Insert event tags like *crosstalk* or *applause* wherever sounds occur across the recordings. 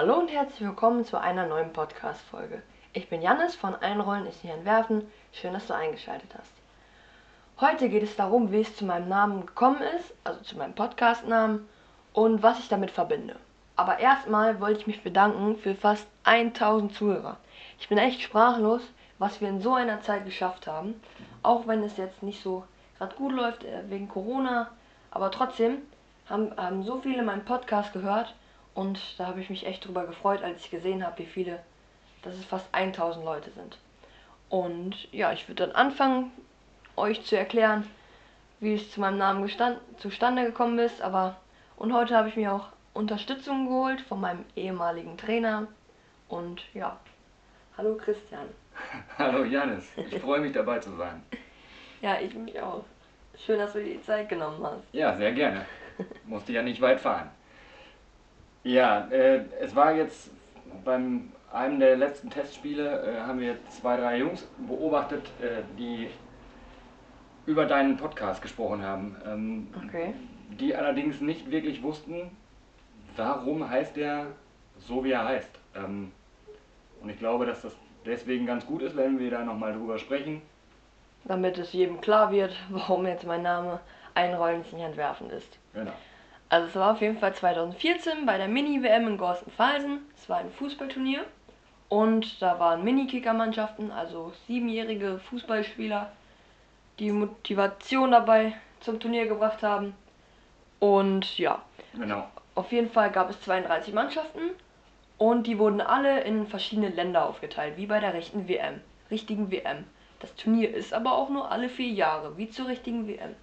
Hallo und herzlich willkommen zu einer neuen Podcast-Folge. Ich bin Jannis von Einrollen ist nicht entwerfen. Schön, dass du eingeschaltet hast. Heute geht es darum, wie es zu meinem Namen gekommen ist, also zu meinem Podcast-Namen und was ich damit verbinde. Aber erstmal wollte ich mich bedanken für fast 1000 Zuhörer. Ich bin echt sprachlos, was wir in so einer Zeit geschafft haben. Auch wenn es jetzt nicht so gerade gut läuft äh, wegen Corona. Aber trotzdem haben, haben so viele meinen Podcast gehört und da habe ich mich echt drüber gefreut, als ich gesehen habe, wie viele, dass es fast 1000 Leute sind. Und ja, ich würde dann anfangen, euch zu erklären, wie es zu meinem Namen zustande gekommen ist. Aber und heute habe ich mir auch Unterstützung geholt von meinem ehemaligen Trainer. Und ja, hallo Christian. *laughs* Hallo Janis, ich freue mich dabei zu sein. *laughs* Ja, ich mich auch. Schön, dass du dir die Zeit genommen hast. Ja, sehr gerne. Musste ja nicht weit fahren. Ja, äh, es war jetzt beim einem der letzten Testspiele äh, haben wir zwei, drei Jungs beobachtet, äh, die über deinen Podcast gesprochen haben. Ähm, Okay. Die allerdings nicht wirklich wussten, warum heißt der so, wie er heißt. Ähm, und ich glaube, dass das deswegen ganz gut ist, wenn wir da nochmal drüber sprechen. Damit es jedem klar wird, warum jetzt mein Name Einrollen nicht entwerfen ist. Genau. Also es war auf jeden Fall 2014 bei der Mini-WM in Gorstenfelsen. Es war ein Fußballturnier. Und da waren Mini-Kicker-Mannschaften, also siebenjährige Fußballspieler, die Motivation dabei zum Turnier gebracht haben. Und ja, Genau. auf jeden Fall gab es 32 Mannschaften und die wurden alle in verschiedene Länder aufgeteilt, wie bei der rechten WM, richtigen WM. Das Turnier ist aber auch nur alle vier Jahre, wie zur richtigen WM.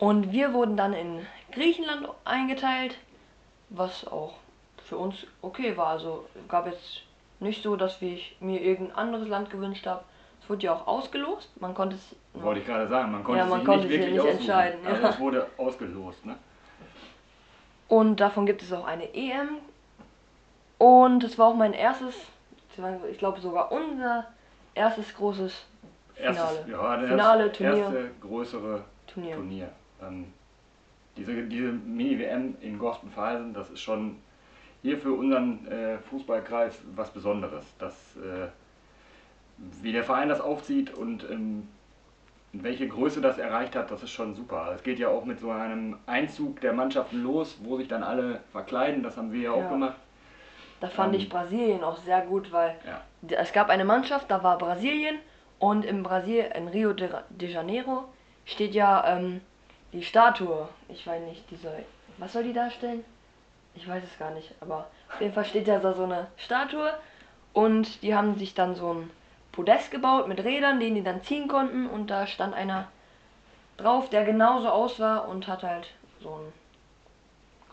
Und wir wurden dann in Griechenland eingeteilt, was auch für uns okay war. Also gab jetzt nicht so, dass ich mir irgendein anderes Land gewünscht habe. Es wurde ja auch ausgelost. Man konnte es Wollte ich gerade sagen, man konnte Ja, man sich konnte nicht wirklich nicht entscheiden, Also ja. es wurde ausgelost, ne? Und davon gibt es auch eine EM. Und es war auch mein erstes, ich glaube sogar unser erstes großes Erstes, Finale. ja, das Finale, Turnier. erste größere Turnier. Turnier. Ähm, diese diese Mini-WM in Gorstenfelsen, das ist schon hier für unseren äh, Fußballkreis was Besonderes. Das, äh, wie der Verein das aufzieht und ähm, welche Größe das erreicht hat, das ist schon super. Es geht ja auch mit so einem Einzug der Mannschaften los, wo sich dann alle verkleiden. Das haben wir ja auch Ja. gemacht. Da fand Ähm. ich Brasilien auch sehr gut, weil Ja. es gab eine Mannschaft, da war Brasilien und in Brasil, in Rio de, de Janeiro, steht ja ähm, die Statue. Ich weiß nicht, diese. Was soll die darstellen? Ich weiß es gar nicht, aber auf jeden Fall steht ja da so eine Statue und die haben sich dann so ein Podest gebaut mit Rädern, den die dann ziehen konnten und da stand einer drauf, der genauso aussah und hat halt so ein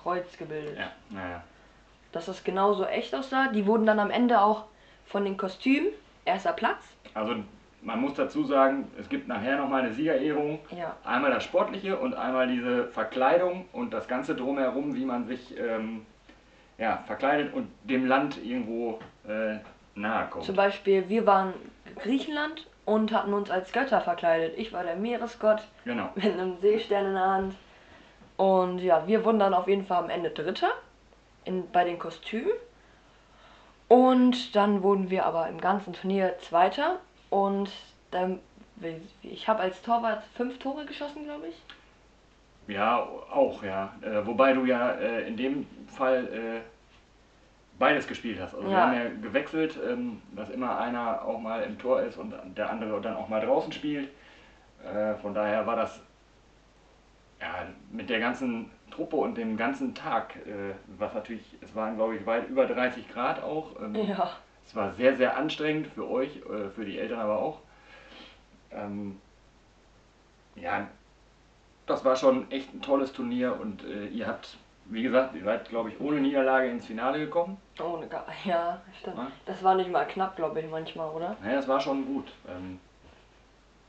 Kreuz gebildet Ja, naja. dass das genauso echt aussah. Die wurden dann am Ende auch von den Kostümen erster Platz. Also man muss dazu sagen, es gibt nachher nochmal eine Siegerehrung. Ja, Einmal das Sportliche und einmal diese Verkleidung und das Ganze drumherum, wie man sich ähm, ja, verkleidet und dem Land irgendwo äh, nahe kommt. zum Beispiel, wir waren Griechenland und hatten uns als Götter verkleidet. Ich war der Meeresgott Genau. mit einem Seestern in der Hand. Und ja, wir wurden dann auf jeden Fall am Ende Dritter in, bei den Kostümen. Und dann wurden wir aber im ganzen Turnier Zweiter. Und dann, ich habe als Torwart fünf Tore geschossen, glaube ich. Ja, auch, ja. Äh, wobei du ja äh, in dem Fall äh, beides gespielt hast. Also wir Ja. haben ja gewechselt, ähm, dass immer einer auch mal im Tor ist und der andere dann auch mal draußen spielt. Äh, von daher war das ja, mit der ganzen Truppe und dem ganzen Tag, äh, was natürlich, es waren glaube ich weit über 30 Grad auch. Ähm, Ja. Es war sehr, sehr anstrengend für euch, äh, für die Eltern aber auch. Ähm, ja, das war schon echt ein tolles Turnier und äh, ihr habt, wie gesagt, ihr seid, glaube ich, ohne Niederlage ins Finale gekommen. Ohne Ga *laughs* Ja, stimmt. Ja. Das war nicht mal knapp, glaube ich, manchmal, oder? Naja, das war schon gut. Ähm,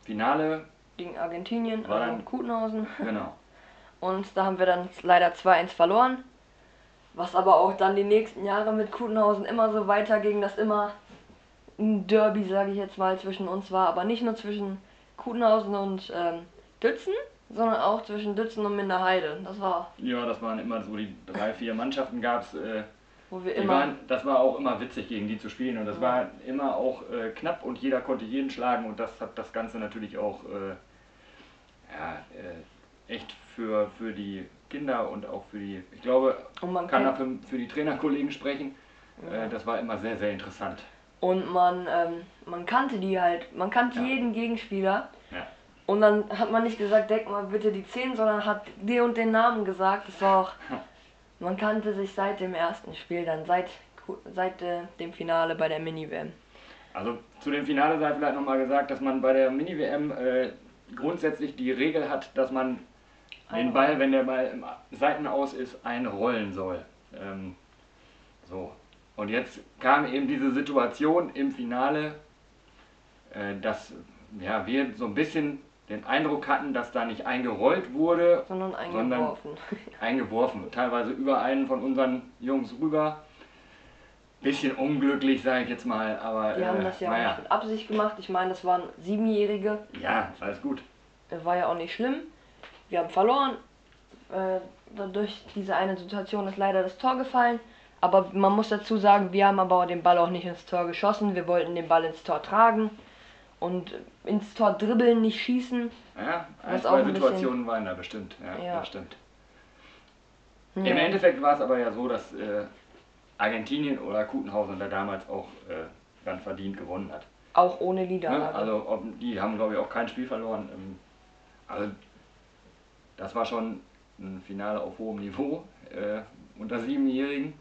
Finale, Gegen Argentinien, War also dann- Kutenhausen. genau. *laughs* Und da haben wir dann leider 2-1 verloren. Was aber auch dann die nächsten Jahre mit Kutenhausen immer so weiterging, dass immer ein Derby, sage ich jetzt mal, zwischen uns war. Aber nicht nur zwischen Kutenhausen und ähm, Dützen, sondern auch zwischen Dützen und Minderheide. Das war, Ja, das waren immer so die drei, vier Mannschaften gab es. Äh, wo wir immer. waren, das war auch immer witzig, gegen die zu spielen. Und das Ja. war immer auch äh, knapp und jeder konnte jeden schlagen. Und das hat das Ganze natürlich auch äh, ja, äh, echt für, für die Kinder und auch für die, ich glaube, Und man kann da für, für die Trainerkollegen sprechen. Ja. Äh, das war immer sehr, sehr interessant. und man, ähm, man kannte die halt, man kannte Ja. jeden Gegenspieler. Ja. Und dann hat man nicht gesagt, deck mal bitte die 10, sondern hat den und den Namen gesagt. Das war auch. *laughs* Man kannte sich seit dem ersten Spiel, dann seit, seit äh, dem Finale bei der Mini-WM. Also zu dem Finale sei vielleicht nochmal gesagt, dass man bei der Mini-WM äh, grundsätzlich die Regel hat, dass man den. Ball, wenn der Ball im Seitenaus ist, einrollen soll. Ähm, so. Und jetzt kam eben diese Situation im Finale, äh, dass ja, wir so ein bisschen den Eindruck hatten, dass da nicht eingerollt wurde, Sondern Sondern- eingeworfen. *laughs* eingeworfen, teilweise über einen von unseren Jungs rüber. Bisschen unglücklich, sage ich jetzt mal, aber Die haben äh, das ja auch naja. nicht mit Absicht gemacht. Ich meine, das waren Siebenjährige. Ja, alles gut. Das war ja auch nicht schlimm. Wir haben verloren. Äh, durch diese eine Situation ist leider das Tor gefallen. Aber man muss dazu sagen, wir haben aber den Ball auch nicht ins Tor geschossen. Wir wollten den Ball ins Tor tragen und ins Tor dribbeln, nicht schießen. Ja, ein, zwei bisschen- Situationen waren da bestimmt. Ja, Ja. stimmt. Ja. Im Endeffekt war es aber ja so, dass äh, Argentinien oder Kutenhausen da damals auch äh, ganz verdient gewonnen hat. Auch ohne Ne? Niederlage. Also ob, die haben glaube ich auch kein Spiel verloren. Ähm, also das war schon ein Finale auf hohem Niveau äh, unter Siebenjährigen.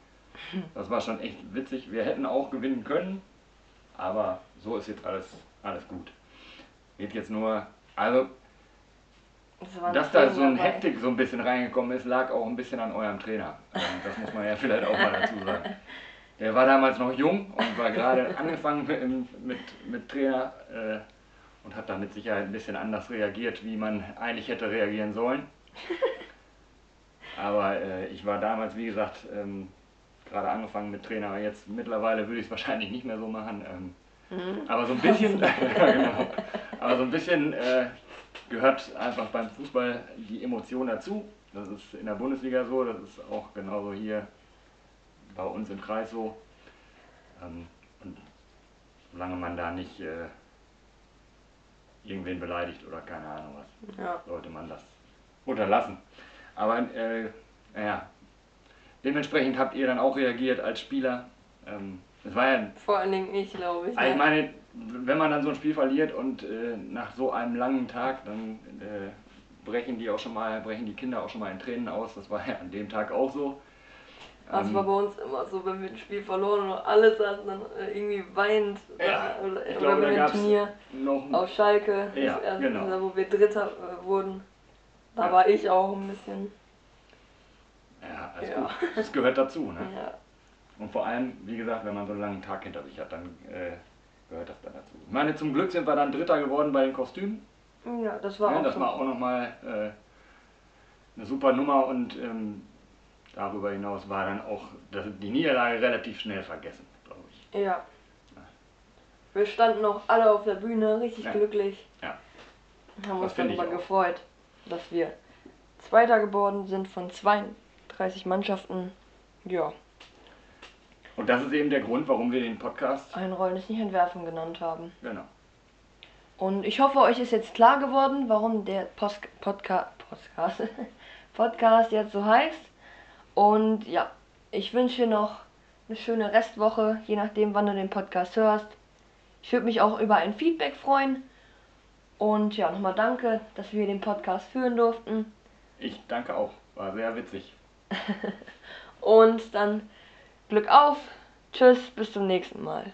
Das war schon echt witzig. Wir hätten auch gewinnen können, aber so ist jetzt alles, alles gut. Geht jetzt nur, also Das dass da so ein. Hektik so ein bisschen reingekommen ist, lag auch ein bisschen an eurem Trainer. Ähm, Das muss man ja vielleicht auch mal dazu sagen. Der war damals noch jung und war gerade *laughs* angefangen mit, mit, mit Trainer äh, und hat da mit Sicherheit ein bisschen anders reagiert, wie man eigentlich hätte reagieren sollen. *laughs* Aber äh, ich war damals, wie gesagt, ähm, gerade angefangen mit Trainer. Jetzt mittlerweile würde ich es wahrscheinlich nicht mehr so machen. Ähm, Mhm. aber so ein bisschen, *laughs* *laughs* genau. aber so ein bisschen äh, gehört einfach beim Fußball die Emotion dazu. Das ist in der Bundesliga so, das ist auch genauso hier bei uns im Kreis so. Ähm, und solange man da nicht äh, irgendwen beleidigt oder keine Ahnung was, Ja. sollte man das unterlassen. Aber äh, naja, dementsprechend habt ihr dann auch reagiert als Spieler. Ähm, es war ja Vor allen Dingen ich, glaube ich. also ich meine, wenn man dann so ein Spiel verliert und äh, nach so einem langen Tag, dann äh, brechen die auch schon mal, brechen die Kinder auch schon mal in Tränen aus. Das war ja an dem Tag auch so. Das Ähm, war bei uns immer so, wenn wir ein Spiel verloren oder alles hatten, dann äh, irgendwie weint. Ja, oder ich oder glaube, da ein gab's Turnier noch auf Schalke, Ja, erste, genau. wo wir Dritter äh, wurden. Da Ja. war ich auch ein bisschen. ja, alles Ja. gut. Das gehört dazu. Ne? Ja. Und vor allem, wie gesagt, wenn man so einen langen Tag hinter sich hat, dann äh, gehört das dann dazu. Ich meine, zum Glück sind wir dann Dritter geworden bei den Kostümen. ja, das war Ja, auch das war auch nochmal äh, eine super Nummer und ähm, darüber hinaus war dann auch die Niederlage relativ schnell vergessen, glaube ich. Ja. Wir standen auch alle auf der Bühne, richtig Ja. glücklich. Ja. Und haben Das uns darüber gefreut, dass wir Zweiter geworden sind von 32 Mannschaften. Ja, Und das ist eben der Grund, warum wir den Podcast, einrollen ist nicht entwerfen genannt haben. genau, Und ich hoffe, euch ist jetzt klar geworden, warum der Post Podca Podcast, *laughs* Podcast jetzt so heißt. Und ja, ich wünsche dir noch eine schöne Restwoche, je nachdem, wann du den Podcast hörst. Ich würde mich auch über ein Feedback freuen. Und ja, nochmal danke, dass wir den Podcast führen durften. ich danke auch, war sehr witzig. *laughs* Und dann Glück auf. Tschüss, bis zum nächsten Mal.